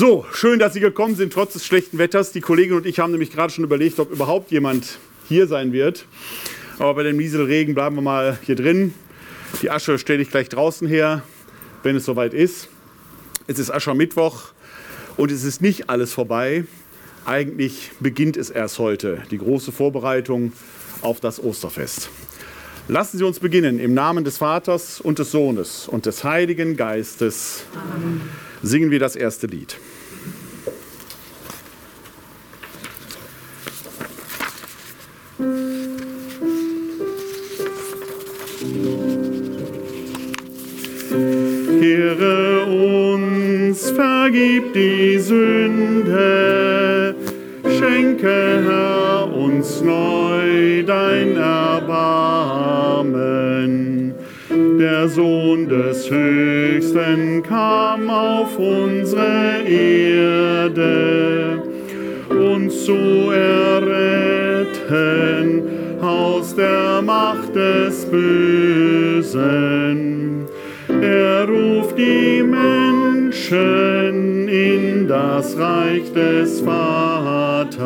So, schön, dass Sie gekommen sind, trotz des schlechten Wetters. Die Kollegin und ich haben nämlich gerade schon überlegt, ob überhaupt jemand hier sein wird. Aber bei dem Nieselregen bleiben wir mal hier drin. Die Asche stelle ich gleich draußen her, wenn es soweit ist. Es ist Aschermittwoch und es ist nicht alles vorbei. Eigentlich beginnt es erst heute, die große Vorbereitung auf das Osterfest. Lassen Sie uns beginnen im Namen des Vaters und des Sohnes und des Heiligen Geistes. Amen. Singen wir das erste Lied. Vergib die Sünde, schenke Herr uns neu dein Erbarmen. Der Sohn des Höchsten kam auf unsere Erde, uns zu erretten aus der Macht des Bösen. Menschen in das Reich des Vaters.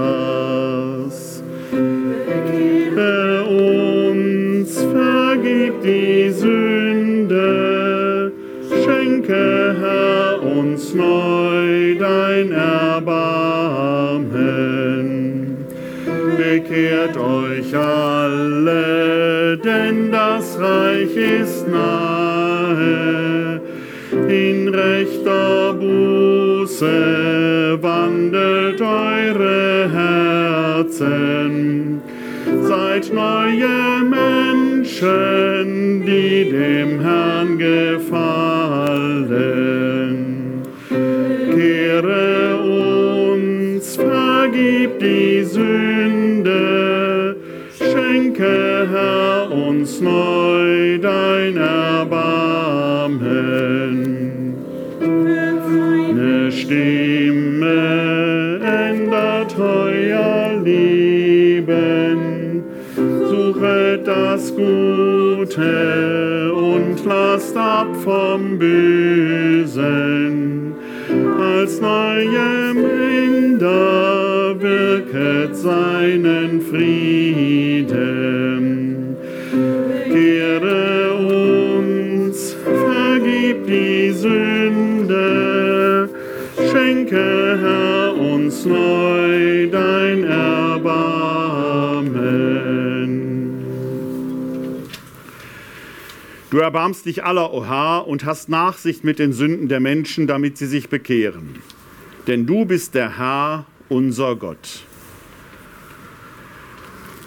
Er uns vergibt die Sünde, schenke Herr uns neu dein Erbarmen. Bekehrt euch alle, denn das Reich ist nahe. In rechter Buße wandelt eure Herzen. Seid neue Menschen, die dem Herrn gefallen. Kehre uns, vergib die Sünde, schenke Herr uns neu Stimme ändert euer Leben, suchet das Gute und lasst ab vom Bösen. Als neue Minder wirket seinen Frieden. Neu dein Erbarmen. Du erbarmst dich aller, o Herr, und hast Nachsicht mit den Sünden der Menschen, damit sie sich bekehren. Denn du bist der Herr, unser Gott.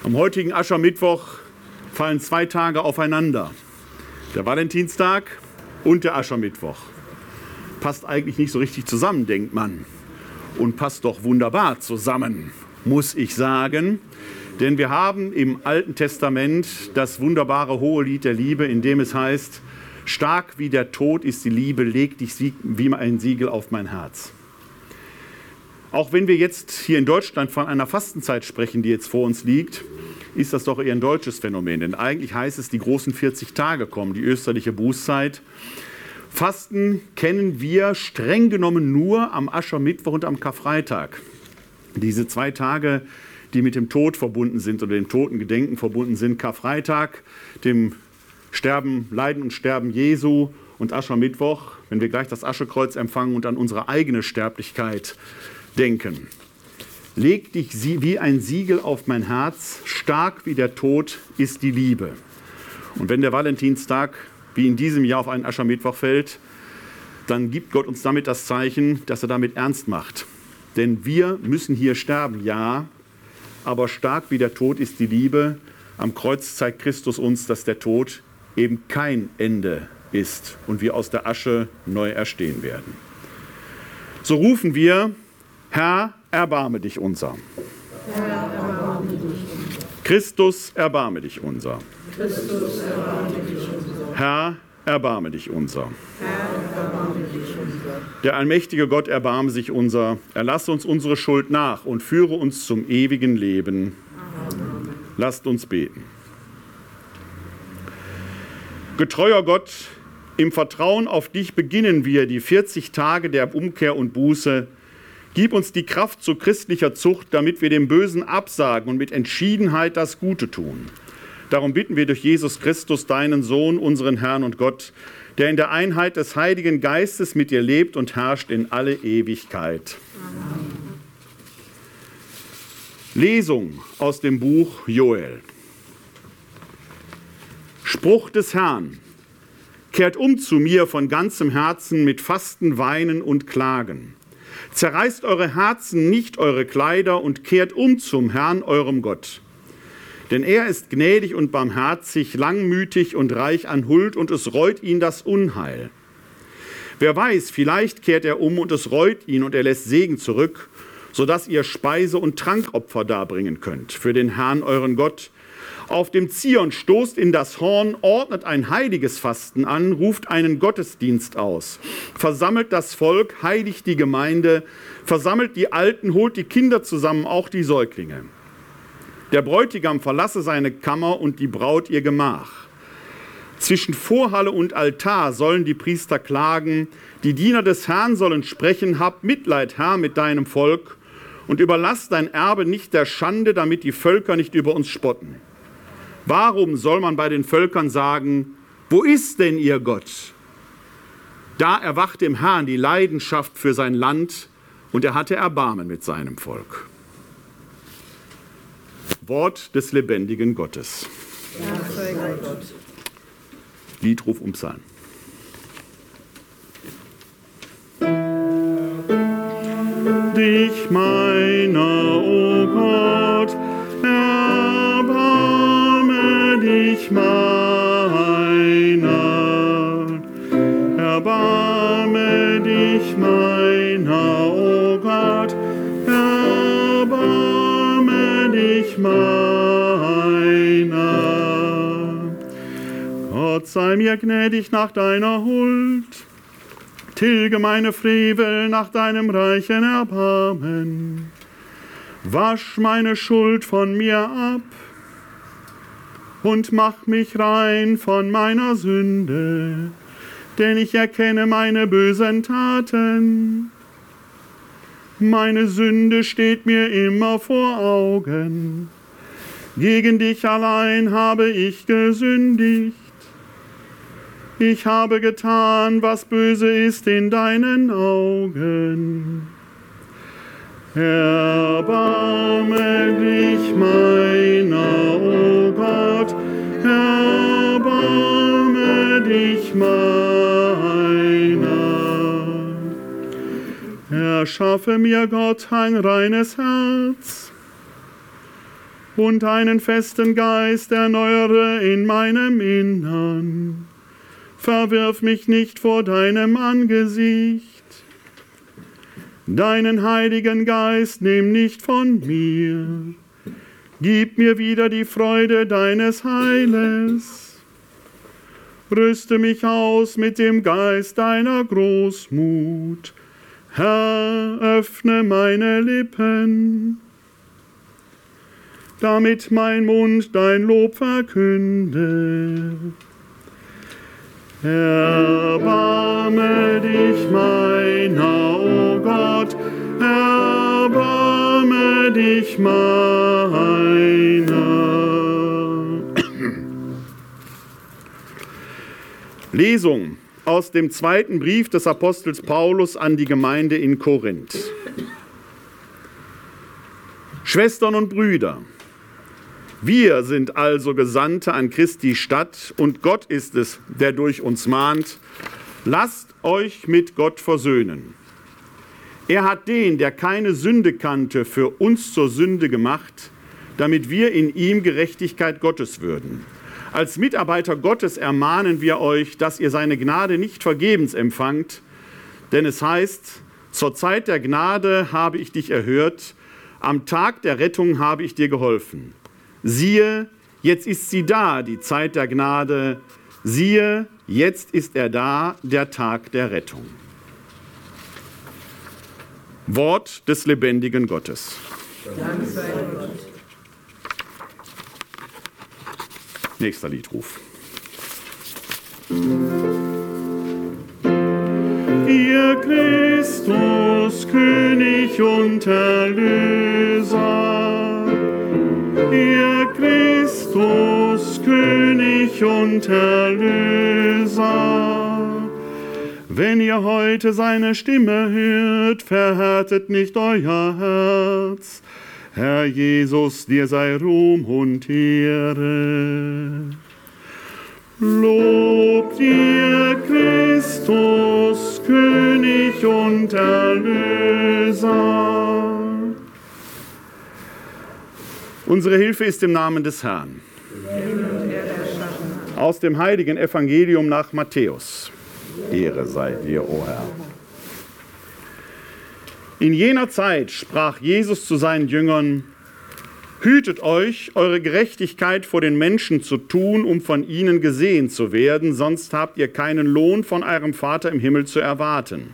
Am heutigen Aschermittwoch fallen zwei Tage aufeinander. Der Valentinstag und der Aschermittwoch. Passt eigentlich nicht so richtig zusammen, denkt man. Und passt doch wunderbar zusammen, muss ich sagen. Denn wir haben im Alten Testament das wunderbare hohe Lied der Liebe, in dem es heißt, stark wie der Tod ist die Liebe, leg dich wie ein Siegel auf mein Herz. Auch wenn wir jetzt hier in Deutschland von einer Fastenzeit sprechen, die jetzt vor uns liegt, ist das doch eher ein deutsches Phänomen. Denn eigentlich heißt es, die großen 40 Tage kommen, die österliche Bußzeit. Fasten kennen wir streng genommen nur am Aschermittwoch und am Karfreitag. Diese zwei Tage, die mit dem Tod verbunden sind oder dem Totengedenken verbunden sind. Karfreitag, dem Sterben, Leiden und Sterben Jesu und Aschermittwoch, wenn wir gleich das Aschekreuz empfangen und an unsere eigene Sterblichkeit denken. Leg dich wie ein Siegel auf mein Herz, stark wie der Tod ist die Liebe. Und wenn der Valentinstag wie in diesem Jahr auf einen Aschermittwoch fällt, dann gibt Gott uns damit das Zeichen, dass er damit ernst macht. Denn wir müssen hier sterben, ja, aber stark wie der Tod ist die Liebe. Am Kreuz zeigt Christus uns, dass der Tod eben kein Ende ist und wir aus der Asche neu erstehen werden. So rufen wir, Herr, erbarme dich unser. Herr, erbarme dich unser. Christus, erbarme dich unser. Christus, erbarme dich unser. Herr, erbarme dich unser. Der allmächtige Gott erbarme sich unser. Erlasse uns unsere Schuld nach und führe uns zum ewigen Leben. Lasst uns beten. Getreuer Gott, im Vertrauen auf dich beginnen wir die 40 Tage der Umkehr und Buße, Gib uns die Kraft zu christlicher Zucht, damit wir dem Bösen absagen und mit Entschiedenheit das Gute tun. Darum bitten wir durch Jesus Christus, deinen Sohn, unseren Herrn und Gott, der in der Einheit des Heiligen Geistes mit dir lebt und herrscht in alle Ewigkeit. Amen. Lesung aus dem Buch Joel. Spruch des Herrn. Kehrt um zu mir von ganzem Herzen mit Fasten, Weinen und Klagen. Zerreißt eure Herzen, nicht eure Kleider und kehrt um zum Herrn, eurem Gott. Denn er ist gnädig und barmherzig, langmütig und reich an Huld und es reut ihn das Unheil. Wer weiß, vielleicht kehrt er um und es reut ihn und er lässt Segen zurück, sodass ihr Speise- und Trankopfer darbringen könnt für den Herrn, euren Gott, auf dem Zion stoßt in das Horn, ordnet ein heiliges Fasten an, ruft einen Gottesdienst aus, versammelt das Volk, heiligt die Gemeinde, versammelt die Alten, holt die Kinder zusammen, auch die Säuglinge. Der Bräutigam verlasse seine Kammer und die Braut ihr Gemach. Zwischen Vorhalle und Altar sollen die Priester klagen, die Diener des Herrn sollen sprechen, hab Mitleid, Herr, mit deinem Volk und überlass dein Erbe nicht der Schande, damit die Völker nicht über uns spotten. Warum soll man bei den Völkern sagen, wo ist denn ihr Gott? Da erwachte im Herrn die Leidenschaft für sein Land und er hatte Erbarmen mit seinem Volk. Wort des lebendigen Gottes. Ja, Liedruf um Psalm. Dich meiner, o oh Gott, dich meiner, Sei mir gnädig nach deiner Huld, tilge meine Frevel nach deinem reichen Erbarmen. Wasch meine Schuld von mir ab und mach mich rein von meiner Sünde, denn ich erkenne meine bösen Taten. Meine Sünde steht mir immer vor Augen. Gegen dich allein habe ich gesündigt. Ich habe getan, was böse ist in deinen Augen. Erbarme dich meiner, o oh Gott, erbarme dich meiner. Erschaffe mir Gott ein reines Herz und einen festen Geist erneuere in meinem Innern. Verwirf mich nicht vor deinem Angesicht Deinen Heiligen Geist nimm nicht von mir. Gib mir wieder die Freude deines Heiles. Rüste mich aus mit dem Geist deiner Großmut. Herr, öffne meine Lippen, damit mein Mund dein Lob verkünde. Erbarme dich meiner, o oh Gott, erbarme dich meiner. Lesung aus dem zweiten Brief des Apostels Paulus an die Gemeinde in Korinth. Schwestern und Brüder, wir sind also Gesandte an Christi Stadt und Gott ist es, der durch uns mahnt. Lasst euch mit Gott versöhnen. Er hat den, der keine Sünde kannte, für uns zur Sünde gemacht, damit wir in ihm Gerechtigkeit Gottes würden. Als Mitarbeiter Gottes ermahnen wir euch, dass ihr seine Gnade nicht vergebens empfangt, denn es heißt, zur Zeit der Gnade habe ich dich erhört, am Tag der Rettung habe ich dir geholfen. Siehe, jetzt ist sie da, die Zeit der Gnade. Siehe, jetzt ist er da, der Tag der Rettung. Wort des lebendigen Gottes. Dank sei Gott. Nächster Liedruf. Ihr ihr Christus, König und Erlöser. Ihr Christus, König und Erlöser. Wenn ihr heute seine Stimme hört, verhärtet nicht euer Herz. Herr Jesus, dir sei Ruhm und Ehre. Lobt ihr Christus, König und Erlöser. Unsere Hilfe ist im Namen des Herrn. Aus dem heiligen Evangelium nach Matthäus. Ehre sei dir, o Herr. In jener Zeit sprach Jesus zu seinen Jüngern, Hütet euch, eure Gerechtigkeit vor den Menschen zu tun, um von ihnen gesehen zu werden, sonst habt ihr keinen Lohn von eurem Vater im Himmel zu erwarten.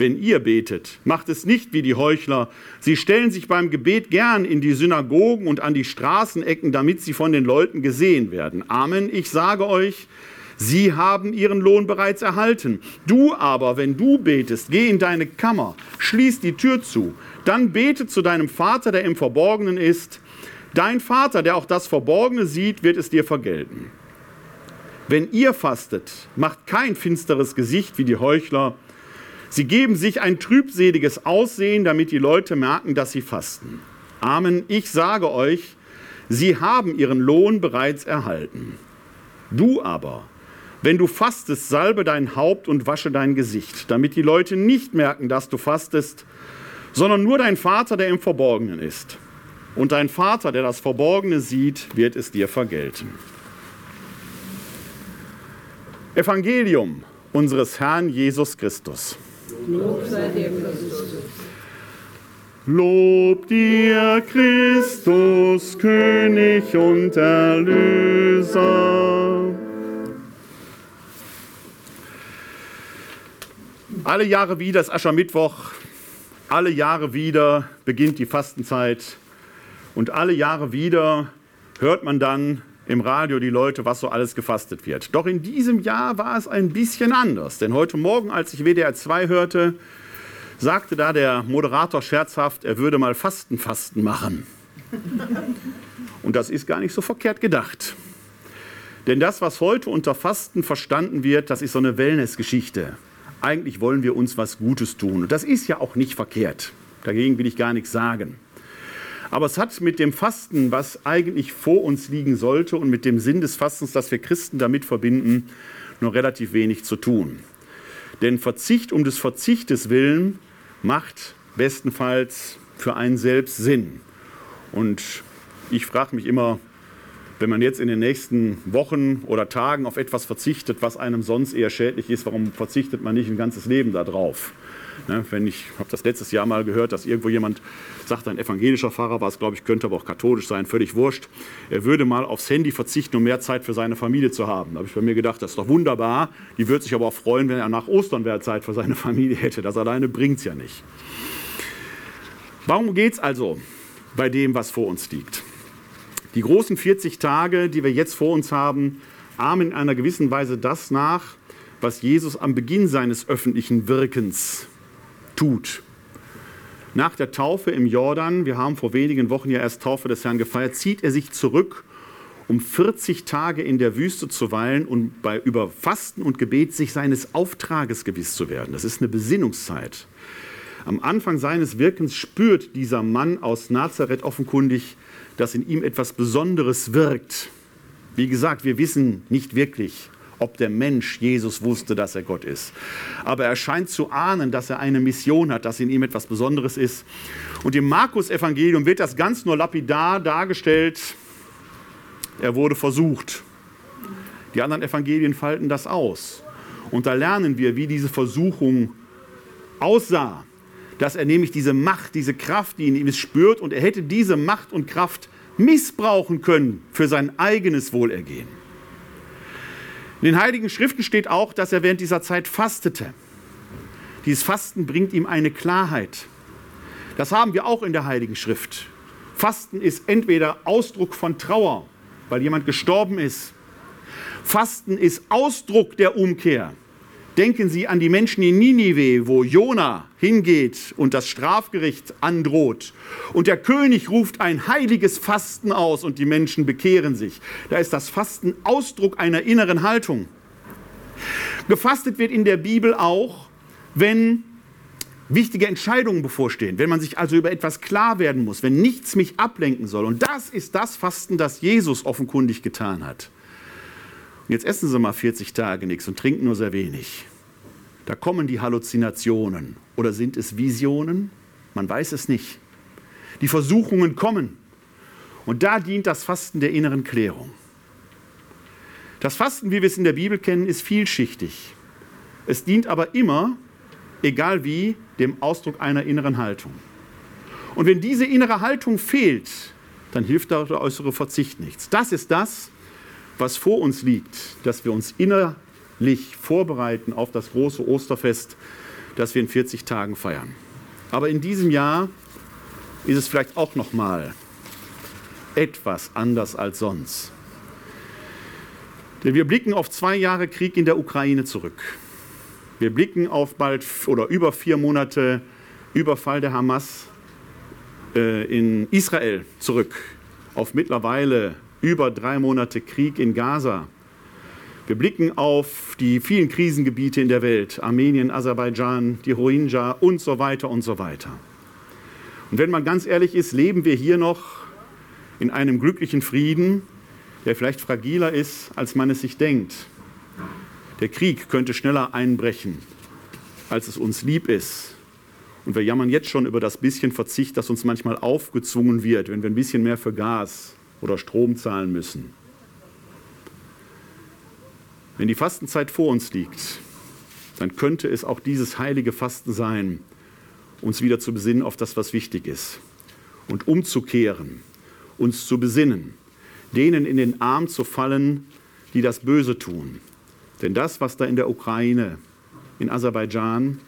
Wenn ihr betet, macht es nicht wie die Heuchler. Sie stellen sich beim Gebet gern in die Synagogen und an die Straßenecken, damit sie von den Leuten gesehen werden. Amen. Ich sage euch, Sie haben ihren Lohn bereits erhalten. Du aber, wenn du betest, geh in deine Kammer, schließ die Tür zu, dann bete zu deinem Vater, der im Verborgenen ist. Dein Vater, der auch das Verborgene sieht, wird es dir vergelten. Wenn ihr fastet, macht kein finsteres Gesicht wie die Heuchler. Sie geben sich ein trübseliges Aussehen, damit die Leute merken, dass sie fasten. Amen, ich sage euch, sie haben ihren Lohn bereits erhalten. Du aber, wenn du fastest, salbe dein Haupt und wasche dein Gesicht, damit die Leute nicht merken, dass du fastest, sondern nur dein Vater, der im Verborgenen ist. Und dein Vater, der das Verborgene sieht, wird es dir vergelten. Evangelium unseres Herrn Jesus Christus. Lob sei dir, Christus. Lob dir Christus, König und Erlöser. Alle Jahre wieder ist Aschermittwoch, alle Jahre wieder beginnt die Fastenzeit und alle Jahre wieder hört man dann im Radio die Leute, was so alles gefastet wird. Doch in diesem Jahr war es ein bisschen anders, denn heute Morgen, als ich WDR 2 hörte, sagte da der Moderator scherzhaft, er würde mal Fastenfasten machen. Und das ist gar nicht so verkehrt gedacht. Denn das, was heute unter Fasten verstanden wird, das ist so eine Wellnessgeschichte. Eigentlich wollen wir uns was Gutes tun. Und das ist ja auch nicht verkehrt. Dagegen will ich gar nichts sagen. Aber es hat mit dem Fasten, was eigentlich vor uns liegen sollte, und mit dem Sinn des Fastens, das wir Christen damit verbinden, nur relativ wenig zu tun. Denn Verzicht um des Verzichtes willen macht bestenfalls für einen selbst Sinn. Und ich frage mich immer, wenn man jetzt in den nächsten Wochen oder Tagen auf etwas verzichtet, was einem sonst eher schädlich ist, warum verzichtet man nicht ein ganzes Leben darauf? Ne, wenn ich habe das letztes Jahr mal gehört, dass irgendwo jemand sagt, ein evangelischer Pfarrer war es, glaube ich, könnte aber auch katholisch sein, völlig wurscht. Er würde mal aufs Handy verzichten, um mehr Zeit für seine Familie zu haben. Da habe ich bei mir gedacht, das ist doch wunderbar. Die würde sich aber auch freuen, wenn er nach Ostern mehr Zeit für seine Familie hätte. Das alleine bringt es ja nicht. Warum geht es also bei dem, was vor uns liegt? Die großen 40 Tage, die wir jetzt vor uns haben, ahmen in einer gewissen Weise das nach, was Jesus am Beginn seines öffentlichen Wirkens tut. Nach der Taufe im Jordan, wir haben vor wenigen Wochen ja erst Taufe des Herrn gefeiert, zieht er sich zurück, um 40 Tage in der Wüste zu weilen und bei über Fasten und Gebet sich seines Auftrages gewiss zu werden. Das ist eine Besinnungszeit. Am Anfang seines Wirkens spürt dieser Mann aus Nazareth offenkundig, dass in ihm etwas Besonderes wirkt. Wie gesagt, wir wissen nicht wirklich, ob der Mensch Jesus wusste, dass er Gott ist. Aber er scheint zu ahnen, dass er eine Mission hat, dass in ihm etwas Besonderes ist. Und im Markus-Evangelium wird das ganz nur lapidar dargestellt. Er wurde versucht. Die anderen Evangelien falten das aus. Und da lernen wir, wie diese Versuchung aussah. dass er nämlich diese Macht, diese Kraft, die in ihm ist, spürt und er hätte diese Macht und Kraft missbrauchen können für sein eigenes Wohlergehen. In den Heiligen Schriften steht auch, dass er während dieser Zeit fastete. Dieses Fasten bringt ihm eine Klarheit. Das haben wir auch in der Heiligen Schrift. Fasten ist entweder Ausdruck von Trauer, weil jemand gestorben ist. Fasten ist Ausdruck der Umkehr. Denken Sie an die Menschen in Ninive, wo Jona hingeht und das Strafgericht androht. Und der König ruft ein heiliges Fasten aus und die Menschen bekehren sich. Da ist das Fasten Ausdruck einer inneren Haltung. Gefastet wird in der Bibel auch, wenn wichtige Entscheidungen bevorstehen, wenn man sich also über etwas klar werden muss, wenn nichts mich ablenken soll. Und das ist das Fasten, das Jesus offenkundig getan hat. Und jetzt essen Sie mal 40 Tage nichts und trinken nur sehr wenig. Da kommen die Halluzinationen. Oder sind es Visionen? Man weiß es nicht. Die Versuchungen kommen. Und da dient das Fasten der inneren Klärung. Das Fasten, wie wir es in der Bibel kennen, ist vielschichtig. Es dient aber immer, egal wie, dem Ausdruck einer inneren Haltung. Und wenn diese innere Haltung fehlt, dann hilft der äußere Verzicht nichts. Das ist das, was vor uns liegt, dass wir uns innerlich vorbereiten auf das große Osterfest, das wir in 40 Tagen feiern. Aber in diesem Jahr ist es vielleicht auch noch mal etwas anders als sonst. Denn wir blicken auf zwei Jahre Krieg in der Ukraine zurück. Wir blicken auf bald oder über vier Monate Überfall der Hamas äh, in Israel zurück, auf mittlerweile über drei Monate Krieg in Gaza. Wir blicken auf die vielen Krisengebiete in der Welt, Armenien, Aserbaidschan, die Rohingya und so weiter und so weiter. Und wenn man ganz ehrlich ist, leben wir hier noch in einem glücklichen Frieden, der vielleicht fragiler ist, als man es sich denkt. Der Krieg könnte schneller einbrechen, als es uns lieb ist. Und wir jammern jetzt schon über das bisschen Verzicht, das uns manchmal aufgezwungen wird, wenn wir ein bisschen mehr für Gas oder Strom zahlen müssen. Wenn die Fastenzeit vor uns liegt, dann könnte es auch dieses heilige Fasten sein, uns wieder zu besinnen auf das, was wichtig ist und umzukehren, uns zu besinnen, denen in den Arm zu fallen, die das Böse tun, denn das, was da in der Ukraine, in Aserbaidschan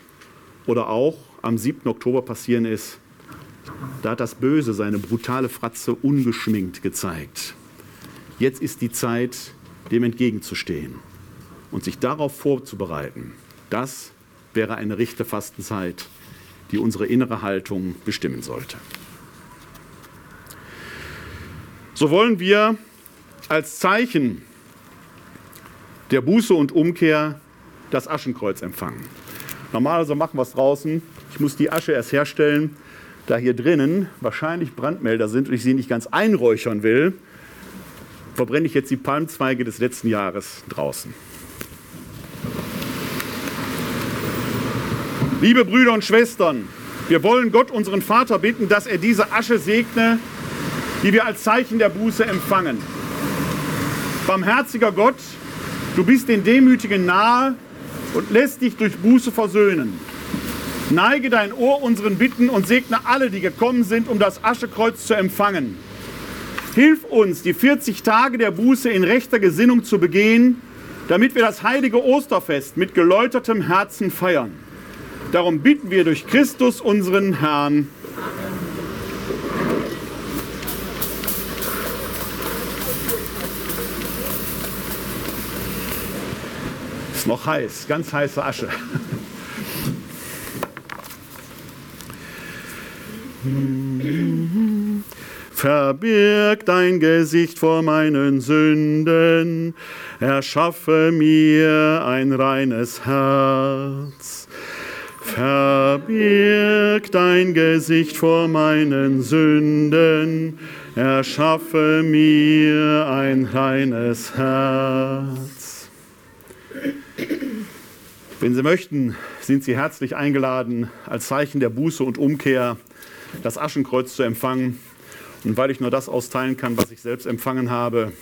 oder auch am 7. Oktober passieren ist, da hat das Böse seine brutale Fratze ungeschminkt gezeigt. Jetzt ist die Zeit, dem entgegenzustehen und sich darauf vorzubereiten. Das wäre eine rechte Fastenzeit, die unsere innere Haltung bestimmen sollte. So wollen wir als Zeichen der Buße und Umkehr das Aschenkreuz empfangen. Normalerweise machen wir es draußen. Ich muss die Asche erst herstellen, da hier drinnen wahrscheinlich Brandmelder sind und ich sie nicht ganz einräuchern will, verbrenne ich jetzt die Palmzweige des letzten Jahres draußen. Liebe Brüder und Schwestern, wir wollen Gott, unseren Vater, bitten, dass er diese Asche segne, die wir als Zeichen der Buße empfangen. Barmherziger Gott, Du bist den Demütigen nahe und lässt dich durch Buße versöhnen. Neige dein Ohr unseren Bitten und segne alle, die gekommen sind, um das Aschekreuz zu empfangen. Hilf uns, die 40 Tage der Buße in rechter Gesinnung zu begehen, damit wir das heilige Osterfest mit geläutertem Herzen feiern. Darum bitten wir durch Christus, unseren Herrn. Ist noch heiß, ganz heiße Asche. Verbirg dein Gesicht vor meinen Sünden, erschaffe mir ein reines Herz. Verbirg dein Gesicht vor meinen Sünden, erschaffe mir ein reines Herz. Wenn Sie möchten, sind Sie herzlich eingeladen, als Zeichen der Buße und Umkehr das Aschenkreuz zu empfangen. Und weil ich nur das austeilen kann, was ich selbst empfangen habe,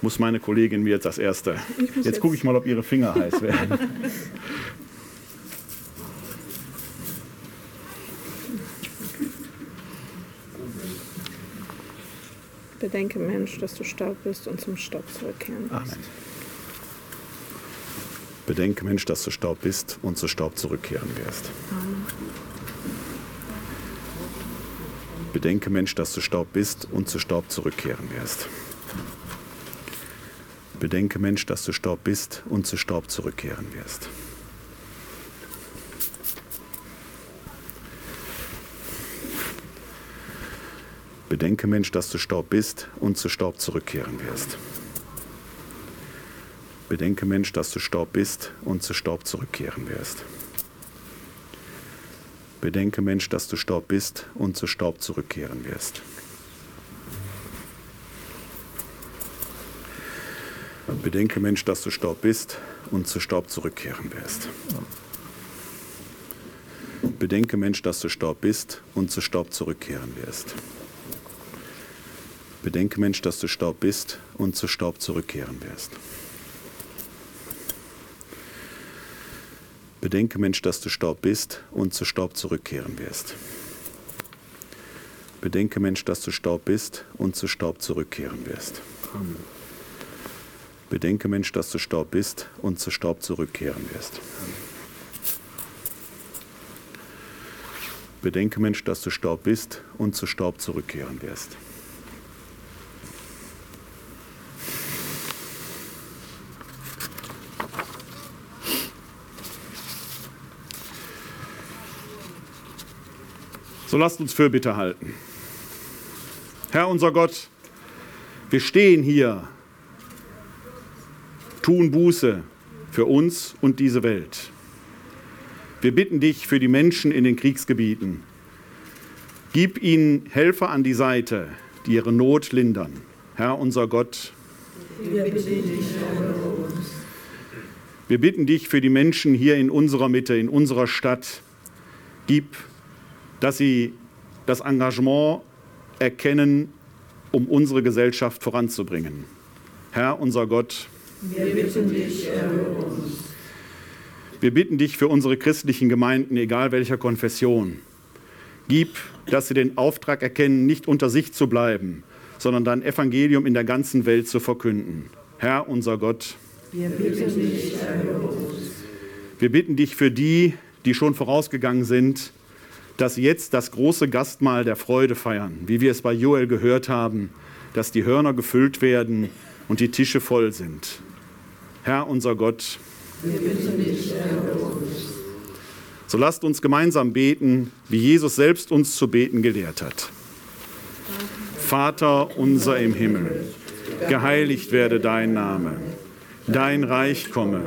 muss meine Kollegin mir jetzt das Erste. Jetzt, jetzt gucke ich mal, ob ihre Finger heiß werden. Bedenke, Mensch, dass du Staub bist und zum Staub zurückkehren wirst. Amen. Bedenke, Mensch, dass du Staub bist und zu Staub zurückkehren wirst. Amen. Bedenke, Mensch, dass du Staub bist und zu Staub zurückkehren wirst. Bedenke, Mensch, dass du Staub bist und zu Staub zurückkehren wirst. Bedenke, Mensch, dass du Staub bist und zu Staub zurückkehren wirst. Bedenke, Mensch, dass du Staub bist und zu Staub zurückkehren wirst. Bedenke, Mensch, dass du Staub bist und zu Staub zurückkehren wirst. Bedenke, Mensch, dass du Staub bist und zu Staub zurückkehren wirst. Bedenke, Mensch, dass du Staub bist und zu Staub zurückkehren wirst. Bedenke, Mensch, dass du Staub bist und zu Staub zurückkehren wirst. Bedenke, Mensch, dass du Staub bist und zu Staub zurückkehren wirst. Bedenke, Mensch, dass du Staub bist und zu Staub zurückkehren wirst. Bedenke, Mensch, dass du Staub bist und zu Staub zurückkehren wirst. Bedenke, Mensch, dass du Staub bist und zu Staub zurückkehren wirst. So lasst uns Fürbitte halten. Herr unser Gott, wir stehen hier, tun Buße für uns und diese Welt. Wir bitten dich für die Menschen in den Kriegsgebieten. Gib ihnen Helfer an die Seite, die ihre Not lindern. Herr unser Gott, Wir bitten dich, wir bitten dich für die Menschen hier in unserer Mitte, in unserer Stadt. Gib, dass sie das Engagement erkennen, um unsere Gesellschaft voranzubringen. Herr unser Gott, Wir bitten dich, erhöre uns. Wir bitten dich für unsere christlichen Gemeinden, egal welcher Konfession. Gib, dass sie den Auftrag erkennen, nicht unter sich zu bleiben, sondern dein Evangelium in der ganzen Welt zu verkünden. Herr, unser Gott, Wir bitten dich, erhöre uns. wir bitten dich für die, die schon vorausgegangen sind, dass jetzt das große Gastmahl der Freude feiern, wie wir es bei Joel gehört haben, dass die Hörner gefüllt werden und die Tische voll sind. Herr, unser Gott, Wir bitten dich, uns. So lasst uns gemeinsam beten, wie Jesus selbst uns zu beten gelehrt hat. Vater unser im Himmel, geheiligt werde dein Name, dein Reich komme,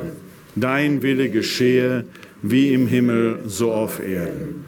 dein Wille geschehe, wie im Himmel so auf Erden.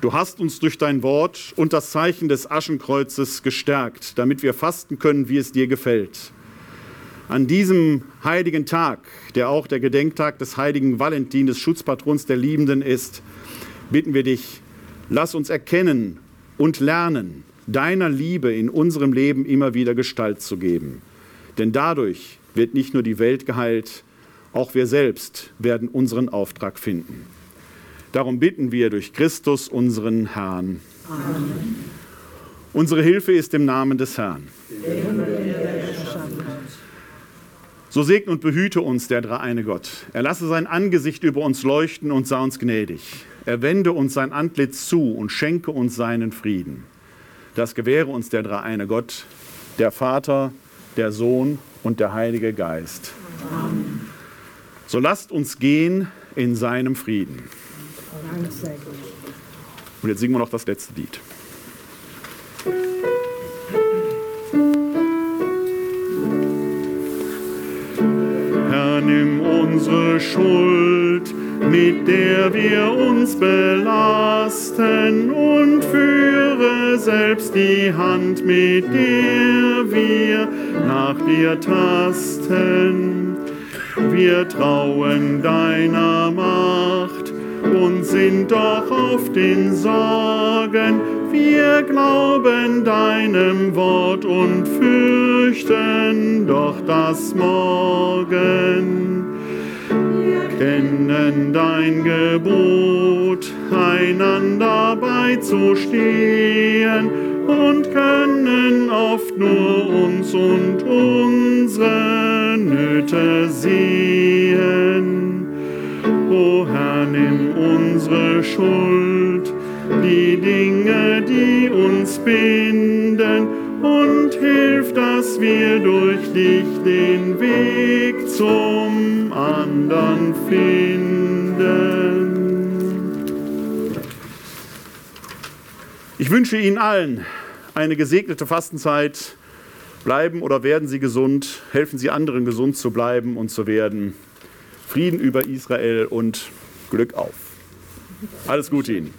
du hast uns durch dein Wort und das Zeichen des Aschenkreuzes gestärkt, damit wir fasten können, wie es dir gefällt. An diesem heiligen Tag, der auch der Gedenktag des heiligen Valentin, des Schutzpatrons der Liebenden ist, bitten wir dich, lass uns erkennen und lernen, deiner Liebe in unserem Leben immer wieder Gestalt zu geben. Denn dadurch wird nicht nur die Welt geheilt, auch wir selbst werden unseren Auftrag finden. Darum bitten wir durch Christus, unseren Herrn. Amen. Unsere Hilfe ist im Namen des Herrn. So segne und behüte uns der dreieine Gott. Er lasse sein Angesicht über uns leuchten und sei uns gnädig. Er wende uns sein Antlitz zu und schenke uns seinen Frieden. Das gewähre uns der dreieine Gott, der Vater, der Sohn und der Heilige Geist. Amen. So lasst uns gehen in seinem Frieden. Und jetzt singen wir noch das letzte Lied. Herr, nimm unsere Schuld, mit der wir uns belasten, und führe selbst die Hand, mit der wir nach dir tasten. wir trauen deiner Macht und sind doch auf den Sorgen. Wir glauben deinem Wort und fürchten doch das Morgen. Kennen dein Gebot, einander beizustehen und können oft nur uns und unsere Nöte sehen. Herr, nimm unsere Schuld, die Dinge, die uns binden, und hilf, dass wir durch dich den Weg zum anderen finden. Ich wünsche Ihnen allen eine gesegnete Fastenzeit. Bleiben oder werden Sie gesund, helfen Sie anderen gesund zu bleiben und zu werden. Frieden über Israel und Glück auf. Alles Gute Ihnen.